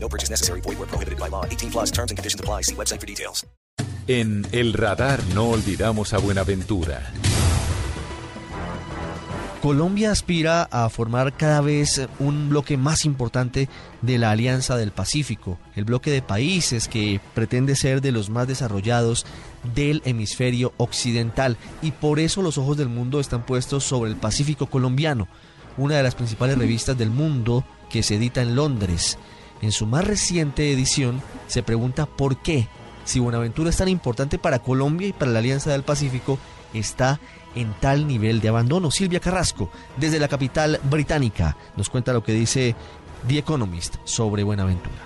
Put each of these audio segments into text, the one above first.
No purchase necessary. Void where prohibited by law. 18 plus terms and conditions apply. See website for details. En El Radar no olvidamos a Buenaventura. Colombia aspira a formar cada vez un bloque más importante de la Alianza del Pacífico, el bloque de países que pretende ser de los más desarrollados del hemisferio occidental y por eso los ojos del mundo están puestos sobre el Pacífico colombiano, una de las principales revistas del mundo que se edita en Londres. En su más reciente edición se pregunta por qué, si Buenaventura es tan importante para Colombia y para la Alianza del Pacífico, está en tal nivel de abandono. Silvia Carrasco, desde la capital británica, nos cuenta lo que dice The Economist sobre Buenaventura.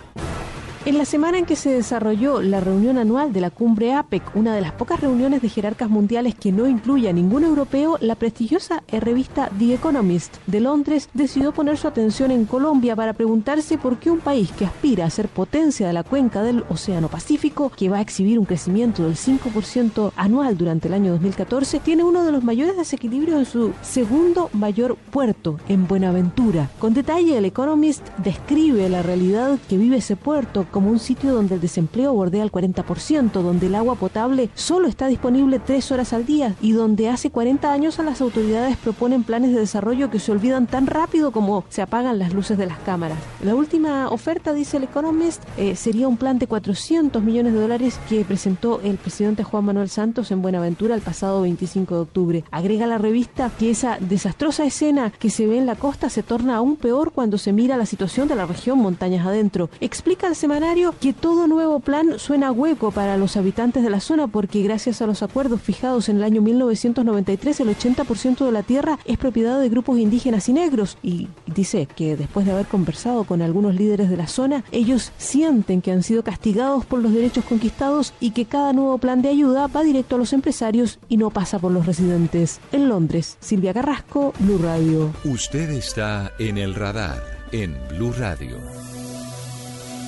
En la semana en que se desarrolló la reunión anual de la cumbre APEC, una de las pocas reuniones de jerarcas mundiales que no incluye a ningún europeo, la prestigiosa revista The Economist de Londres decidió poner su atención en Colombia para preguntarse por qué un país que aspira a ser potencia de la cuenca del Océano Pacífico, que va a exhibir un crecimiento del 5% anual durante el año 2014, tiene uno de los mayores desequilibrios en su segundo mayor puerto, en Buenaventura. Con detalle, el Economist describe la realidad que vive ese puerto como un sitio donde el desempleo bordea el 40%, donde el agua potable solo está disponible tres horas al día y donde hace 40 años a las autoridades proponen planes de desarrollo que se olvidan tan rápido como se apagan las luces de las cámaras. La última oferta, dice el Economist, eh, sería un plan de 400 millones de dólares que presentó el presidente Juan Manuel Santos en Buenaventura el pasado 25 de octubre. Agrega la revista que esa desastrosa escena que se ve en la costa se torna aún peor cuando se mira la situación de la región montañas adentro. Explica el semanario que todo nuevo plan suena hueco para los habitantes de la zona porque gracias a los acuerdos fijados en el año 1993 el 80% de la tierra es propiedad de grupos indígenas y negros y dice que después de haber conversado con algunos líderes de la zona ellos sienten que han sido castigados por los derechos conquistados y que cada nuevo plan de ayuda va directo a los empresarios y no pasa por los residentes. En Londres, Silvia Carrasco, Blue Radio. Usted está en el radar en Blue Radio.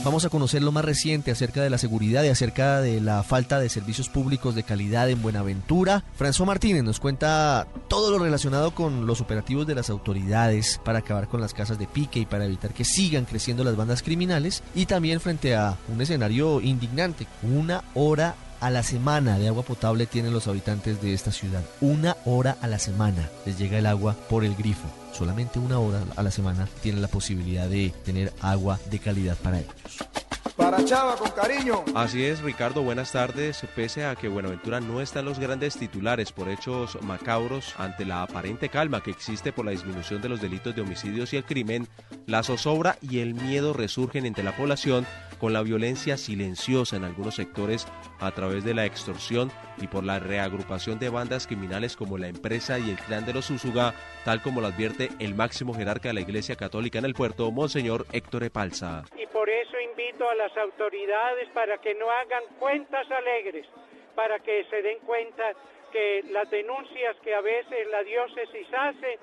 Vamos a conocer lo más reciente acerca de la seguridad y acerca de la falta de servicios públicos de calidad en Buenaventura. François Martínez nos cuenta todo lo relacionado con los operativos de las autoridades para acabar con las casas de pique y para evitar que sigan creciendo las bandas criminales y también frente a un escenario indignante, una hora a la semana de agua potable tienen los habitantes de esta ciudad. Una hora a la semana les llega el agua por el grifo. Solamente una hora a la semana tienen la posibilidad de tener agua de calidad para ellos. Para Chava, con cariño. Así es, Ricardo, buenas tardes. Pese a que Buenaventura no está en los grandes titulares por hechos macabros, ante la aparente calma que existe por la disminución de los delitos de homicidios y el crimen, la zozobra y el miedo resurgen entre la población con la violencia silenciosa en algunos sectores a través de la extorsión y por la reagrupación de bandas criminales como la empresa y el clan de los Úsuga, tal como lo advierte el máximo jerarca de la Iglesia Católica en el puerto, Monseñor Héctor Epalza. Y por eso invito a las autoridades para que no hagan cuentas alegres, para que se den cuenta que las denuncias que a veces la diócesis hace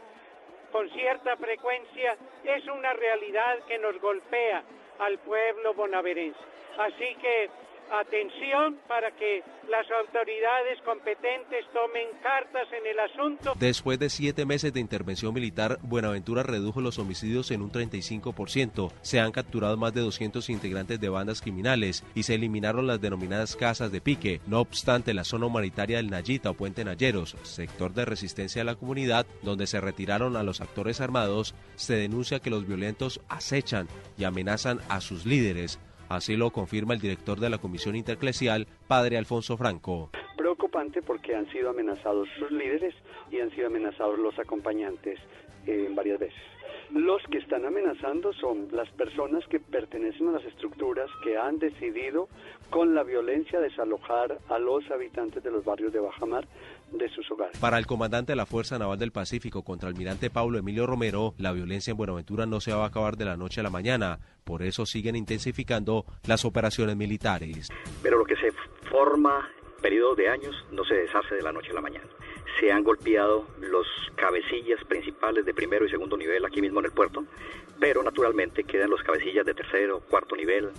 con cierta frecuencia es una realidad que nos golpea al pueblo bonaverense. Así que atención para que las autoridades competentes tomen cartas en el asunto. Después de siete meses de intervención militar, Buenaventura redujo los homicidios en un 35%. Se han capturado más de 200 integrantes de bandas criminales y se eliminaron las denominadas casas de pique. No obstante, la zona humanitaria del Nayita o Puente Nayeros, sector de resistencia de la comunidad, donde se retiraron a los actores armados, se denuncia que los violentos acechan y amenazan a sus líderes. Así lo confirma el director de la Comisión Interclesial, Padre Alfonso Franco. Preocupante porque han sido amenazados sus líderes y han sido amenazados los acompañantes eh, varias veces. Los que están amenazando son las personas que pertenecen a las estructuras que han decidido con la violencia desalojar a los habitantes de los barrios de Bajamar de sus hogares. Para el comandante de la Fuerza Naval del Pacífico, contraalmirante Paulo Emilio Romero, la violencia en Buenaventura no se va a acabar de la noche a la mañana. Por eso siguen intensificando las operaciones militares. Pero lo que se forma periodo de años no se deshace de la noche a la mañana. Se han golpeado los cabecillas principales de primero y segundo nivel aquí mismo en el puerto, pero naturalmente quedan los cabecillas de tercero, cuarto nivel,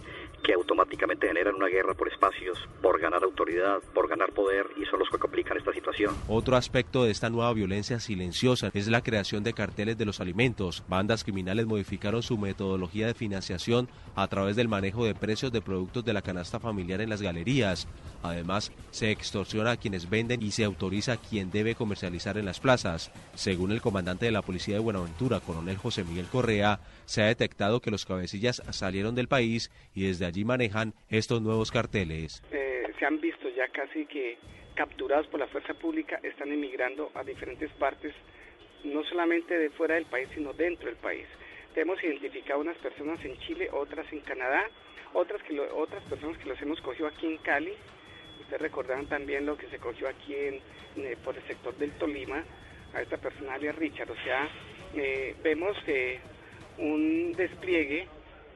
que automáticamente generan una guerra por espacios, por ganar autoridad, por ganar poder y son los que complican esta situación. Otro aspecto de esta nueva violencia silenciosa es la creación de carteles de los alimentos. Bandas criminales modificaron su metodología de financiación a través del manejo de precios de productos de la canasta familiar en las galerías. Además, se extorsiona a quienes venden y se autoriza a quien debe comercializar en las plazas. Según el comandante de la Policía de Buenaventura, coronel José Miguel Correa, se ha detectado que los cabecillas salieron del país y desde allí manejan estos nuevos carteles. Eh, se han visto ya casi que capturados por la fuerza pública, están emigrando a diferentes partes, no solamente de fuera del país, sino dentro del país. Hemos identificado unas personas en Chile, otras en Canadá, otras, que otras personas que los hemos cogido aquí en Cali. Ustedes recordarán también lo que se cogió aquí en, eh, por el sector del Tolima, a esta persona alias Richard. O sea, eh, vemos que un despliegue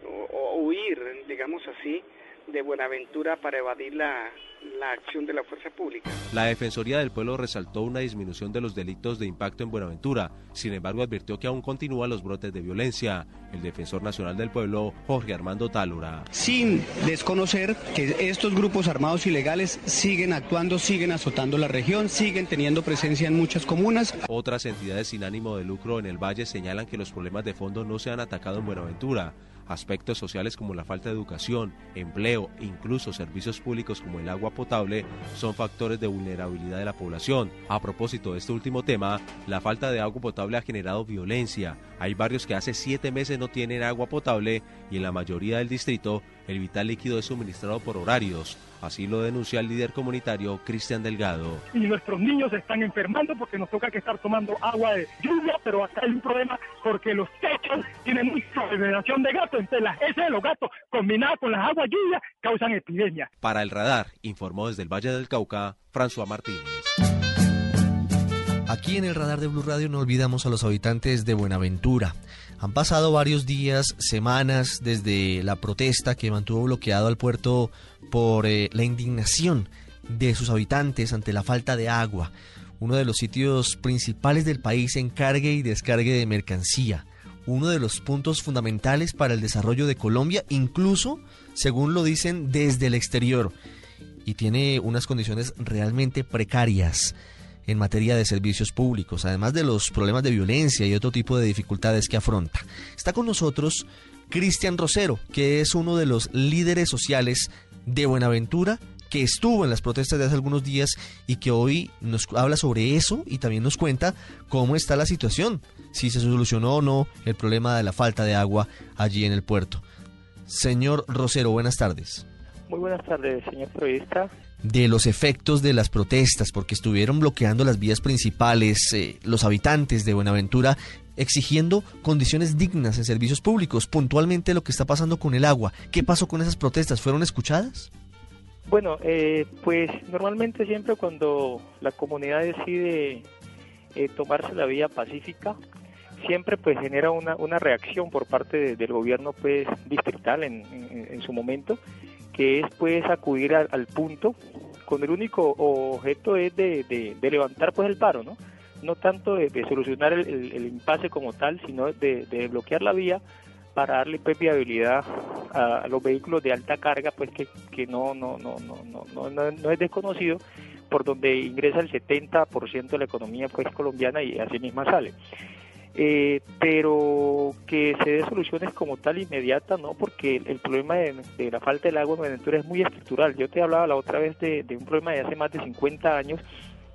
o, huir, digamos así, de Buenaventura para evadir la, la acción de la fuerza pública. La Defensoría del Pueblo resaltó una disminución de los delitos de impacto en Buenaventura, sin embargo advirtió que aún continúan los brotes de violencia. El defensor nacional del pueblo, Jorge Armando Tálora. Sin desconocer que estos grupos armados ilegales siguen actuando, siguen azotando la región, siguen teniendo presencia en muchas comunas. Otras entidades sin ánimo de lucro en el Valle señalan que los problemas de fondo no se han atacado en Buenaventura. Aspectos sociales como la falta de educación, empleo e incluso servicios públicos como el agua potable son factores de vulnerabilidad de la población. A propósito de este último tema, la falta de agua potable ha generado violencia. Hay barrios que hace siete meses no tienen agua potable y en la mayoría del distrito el vital líquido es suministrado por horarios. Así lo denuncia el líder comunitario Cristian Delgado. Y nuestros niños se están enfermando porque nos toca que estar tomando agua de lluvia, pero acá hay un problema porque los techos tienen mucha generación de gatos, entonces las S de los gatos combinadas con las aguas lluvia causan epidemia. Para el radar, informó desde el Valle del Cauca, François Martínez. Aquí en el radar de Blue Radio no olvidamos a los habitantes de Buenaventura. Han pasado varios días, semanas desde la protesta que mantuvo bloqueado al puerto por eh, la indignación de sus habitantes ante la falta de agua, uno de los sitios principales del país en cargue y descargue de mercancía, uno de los puntos fundamentales para el desarrollo de Colombia, incluso según lo dicen desde el exterior, y tiene unas condiciones realmente precarias en materia de servicios públicos, además de los problemas de violencia y otro tipo de dificultades que afronta. Está con nosotros Cristian Rosero, que es uno de los líderes sociales de Buenaventura, que estuvo en las protestas de hace algunos días y que hoy nos habla sobre eso y también nos cuenta cómo está la situación, si se solucionó o no el problema de la falta de agua allí en el puerto. Señor Rosero, buenas tardes. Muy buenas tardes, señor periodista de los efectos de las protestas, porque estuvieron bloqueando las vías principales eh, los habitantes de Buenaventura exigiendo condiciones dignas en servicios públicos, puntualmente lo que está pasando con el agua. ¿Qué pasó con esas protestas? ¿Fueron escuchadas? Bueno, eh, pues normalmente siempre cuando la comunidad decide eh, tomarse la vía pacífica, siempre pues genera una, una reacción por parte del gobierno pues distrital en, en su momento que es pues acudir al, punto con el único objeto es de, levantar pues el paro, ¿no? No tanto de, solucionar el, impasse como tal, sino de, bloquear la vía para darle pues viabilidad a, los vehículos de alta carga, pues que, que no, no, no, no, no, no, no es desconocido, por donde ingresa el 70% de la economía pues colombiana y así misma sale. Eh, pero que se dé soluciones como tal inmediata, no, porque el, problema de, la falta del agua en Buenaventura es muy estructural. Yo te hablaba la otra vez de, un problema de hace más de 50 años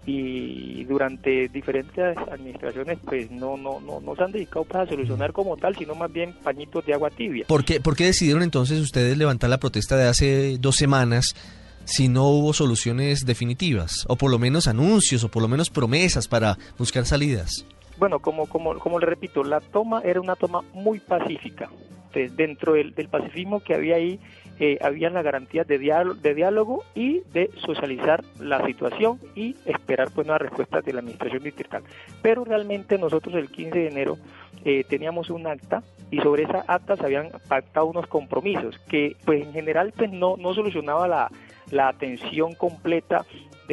y durante diferentes administraciones pues no no no, no se han dedicado para solucionar como tal, sino más bien pañitos de agua tibia. ¿Por qué, ¿Por qué decidieron entonces ustedes levantar la protesta de hace dos semanas? si no hubo soluciones definitivas, o por lo menos anuncios, o por lo menos promesas para buscar salidas. Bueno, como, como, como le repito, la toma era una toma muy pacífica. Entonces, dentro del, del pacifismo que había ahí, eh, había la garantía de diálogo, de diálogo y de socializar la situación y esperar pues una respuesta de la administración distrital. Pero realmente nosotros el 15 de enero eh, teníamos un acta y sobre esa acta se habían pactado unos compromisos que pues en general pues no, no solucionaba la, la atención completa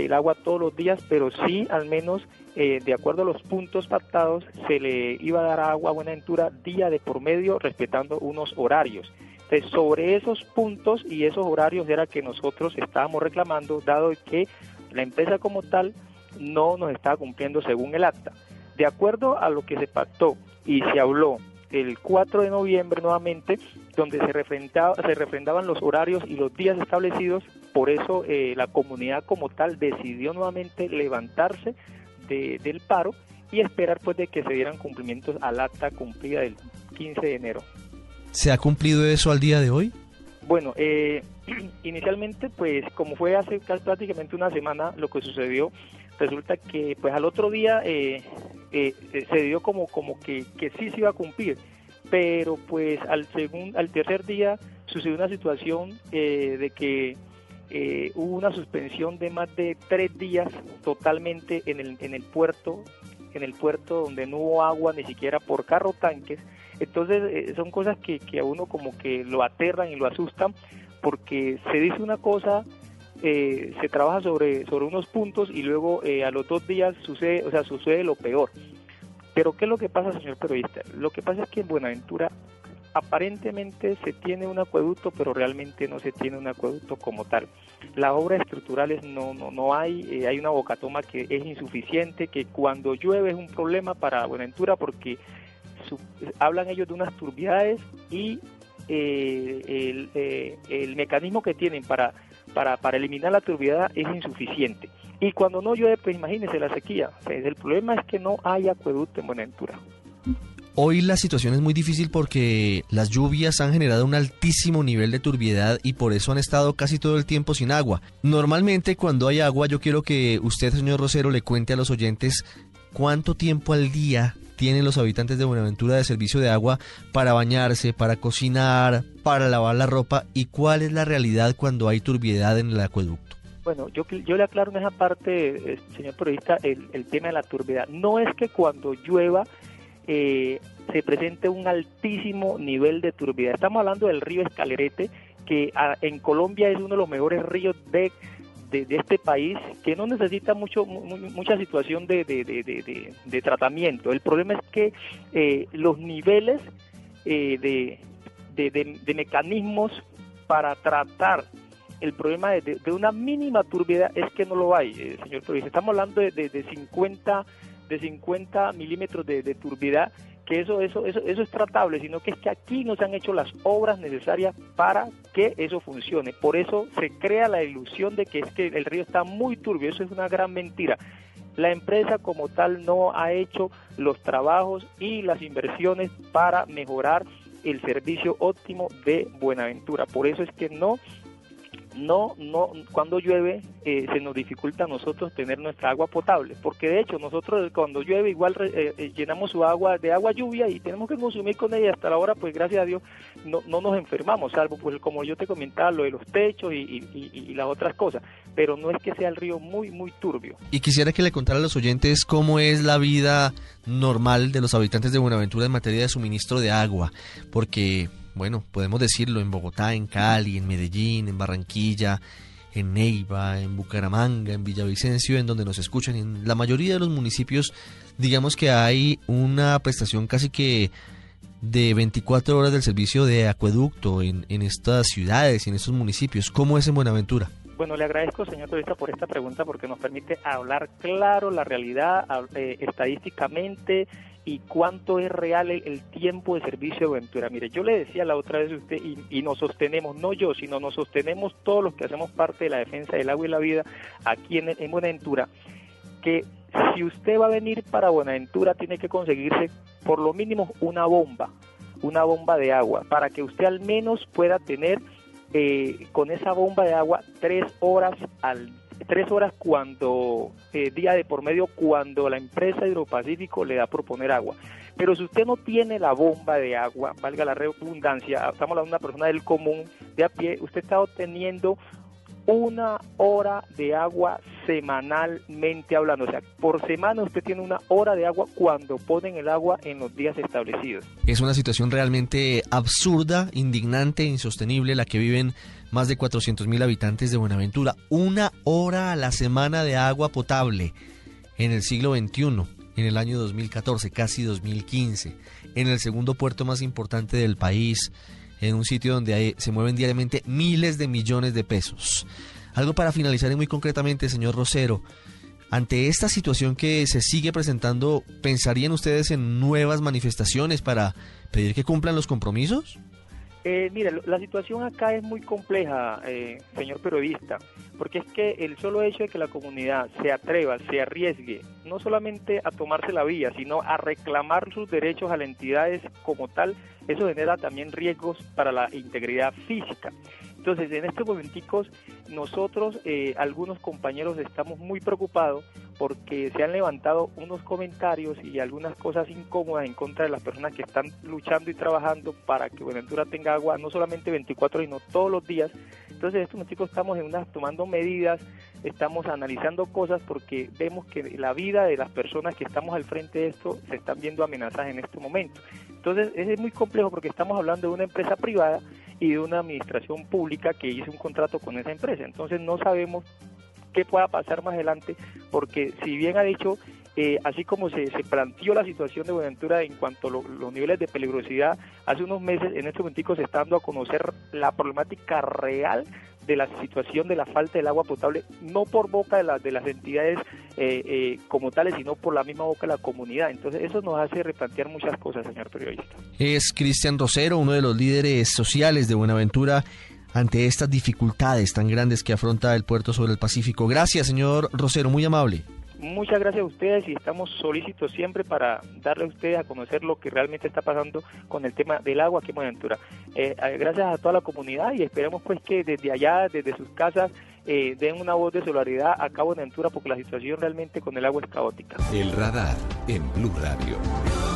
del agua todos los días, pero sí al menos eh, de acuerdo a los puntos pactados se le iba a dar agua a Buenaventura día de por medio respetando unos horarios. Entonces, sobre esos puntos y esos horarios era que nosotros estábamos reclamando, dado que la empresa como tal no nos estaba cumpliendo según el acta. De acuerdo a lo que se pactó y se habló el 4 de noviembre nuevamente, donde se, refrendaba, se refrendaban los horarios y los días establecidos, por eso eh, la comunidad como tal decidió nuevamente levantarse de, del paro y esperar pues de que se dieran cumplimientos al acta cumplida del 15 de enero. ¿Se ha cumplido eso al día de hoy? Bueno, eh, inicialmente, pues como fue hace prácticamente una semana lo que sucedió, resulta que pues al otro día eh, eh, se dio como, como que, que sí se iba a cumplir, pero pues al, segundo, al tercer día sucedió una situación de que hubo una suspensión de más de tres días totalmente en el, en el puerto, en el puerto donde no hubo agua ni siquiera por carro tanques, entonces eh, son cosas que, que a uno como que lo aterran y lo asustan porque se dice una cosa, eh, se trabaja sobre, sobre unos puntos y luego eh, a los dos días sucede, o sea, sucede lo peor. Pero ¿qué es lo que pasa, señor periodista? Lo que pasa es que en Buenaventura aparentemente se tiene un acueducto, pero realmente no se tiene un acueducto como tal. Las obras estructurales no, no, no hay, hay una bocatoma que es insuficiente, que cuando llueve es un problema para Buenaventura porque hablan ellos de unas turbiedades y eh, eh, el, mecanismo que tienen para, para, para eliminar la turbiedad es insuficiente. Y cuando no llueve, pues imagínense la sequía. el problema es que no hay acueducto en Buenaventura. Hoy la situación es muy difícil porque las lluvias han generado un altísimo nivel de turbiedad y por eso han estado casi todo el tiempo sin agua. Normalmente cuando hay agua yo quiero que usted, señor Rosero, le cuente a los oyentes cuánto tiempo al día tienen los habitantes de Buenaventura de servicio de agua para bañarse, para cocinar, para lavar la ropa y cuál es la realidad cuando hay turbiedad en el acueducto. Bueno, yo, yo le aclaro en esa parte, eh, señor periodista, el, el tema de la turbiedad. No es que cuando llueva eh, se presente un altísimo nivel de turbiedad. Estamos hablando del río Escalerete, que ah, en Colombia es uno de los mejores ríos de de, este país que no necesita mucho mucha situación de, de, tratamiento. El problema es que eh, los niveles eh, de, mecanismos para tratar el problema de, una mínima turbiedad es que no lo hay, señor Torres. Estamos hablando de, de, 50 de 50 milímetros de, de turbiedad que eso, eso, eso, eso es tratable, sino que es que aquí no se han hecho las obras necesarias para que eso funcione. Por eso se crea la ilusión de que es que el río está muy turbio, eso es una gran mentira. La empresa como tal no ha hecho los trabajos y las inversiones para mejorar el servicio óptimo de Buenaventura. Por eso es que no no, no, cuando llueve eh, se nos dificulta a nosotros tener nuestra agua potable, porque de hecho nosotros cuando llueve igual eh, eh, llenamos su agua de agua lluvia y tenemos que consumir con ella hasta la hora, pues gracias a Dios no, no nos enfermamos, salvo pues como yo te comentaba, lo de los techos y, y, las otras cosas, pero no es que sea el río muy, muy turbio. Y quisiera que le contara a los oyentes cómo es la vida normal de los habitantes de Buenaventura en materia de suministro de agua, porque bueno, podemos decirlo, en Bogotá, en Cali, en Medellín, en Barranquilla, en Neiva, en Bucaramanga, en Villavicencio, en donde nos escuchan, en la mayoría de los municipios, digamos que hay una prestación casi que de 24 horas del servicio de acueducto en, en estas ciudades y en estos municipios. ¿Cómo es en Buenaventura? Bueno, le agradezco, señor periodista, por esta pregunta porque nos permite hablar claro la realidad eh, estadísticamente y cuánto es real el, tiempo de servicio de Buenaventura. Mire, yo le decía la otra vez a usted, y, nos sostenemos, no yo, sino nos sostenemos todos los que hacemos parte de la defensa del agua y la vida aquí en, en Buenaventura, que si usted va a venir para Buenaventura tiene que conseguirse por lo mínimo una bomba, una bomba de agua, para que usted al menos pueda tener eh, con esa bomba de agua tres horas al tres horas cuando, eh, día de por medio, cuando la empresa Hidropacífico le da por poner agua. Pero si usted no tiene la bomba de agua, valga la redundancia, estamos hablando de una persona del común, de a pie, usted está obteniendo una hora de agua semanalmente hablando. O sea, por semana usted tiene una hora de agua cuando ponen el agua en los días establecidos. Es una situación realmente absurda, indignante, insostenible la que viven más de 400 mil habitantes de Buenaventura. Una hora a la semana de agua potable en el siglo XXI, en el año 2014, casi 2015, en el segundo puerto más importante del país en un sitio donde se mueven diariamente miles de millones de pesos. Algo para finalizar y muy concretamente, señor Rosero, ante esta situación que se sigue presentando, ¿pensarían ustedes en nuevas manifestaciones para pedir que cumplan los compromisos? Eh, mire, la situación acá es muy compleja, eh, señor periodista, porque es que el solo hecho de que la comunidad se atreva, se arriesgue, no solamente a tomarse la vía, sino a reclamar sus derechos a las entidades como tal, eso genera también riesgos para la integridad física. Entonces, en estos momenticos, nosotros, eh, algunos compañeros, estamos muy preocupados porque se han levantado unos comentarios y algunas cosas incómodas en contra de las personas que están luchando y trabajando para que Buenaventura tenga agua no solamente 24, sino todos los días. Entonces, en estos momenticos estamos en unas, tomando medidas, estamos analizando cosas porque vemos que la vida de las personas que estamos al frente de esto se están viendo amenazadas en este momento. Entonces, es muy complejo porque estamos hablando de una empresa privada y de una administración pública que hizo un contrato con esa empresa. Entonces no sabemos qué pueda pasar más adelante, porque si bien ha dicho, eh, así como se, se, planteó la situación de Buenaventura en cuanto a los niveles de peligrosidad, hace unos meses en este momento se está dando a conocer la problemática real de la situación de la falta del agua potable, no por boca de, de las entidades eh, eh, como tales, sino por la misma boca de la comunidad. Entonces eso nos hace replantear muchas cosas, señor periodista. Es Cristian Rosero, uno de los líderes sociales de Buenaventura ante estas dificultades tan grandes que afronta el puerto sobre el Pacífico. Gracias, señor Rosero, muy amable. Muchas gracias a ustedes y estamos solícitos siempre para darle a ustedes a conocer lo que realmente está pasando con el tema del agua aquí en Buenaventura. Eh, eh, gracias a toda la comunidad y esperemos pues que desde allá, desde sus casas, eh, den una voz de solidaridad a Cabo Buenaventura porque la situación realmente con el agua es caótica. El radar en Blue Radio.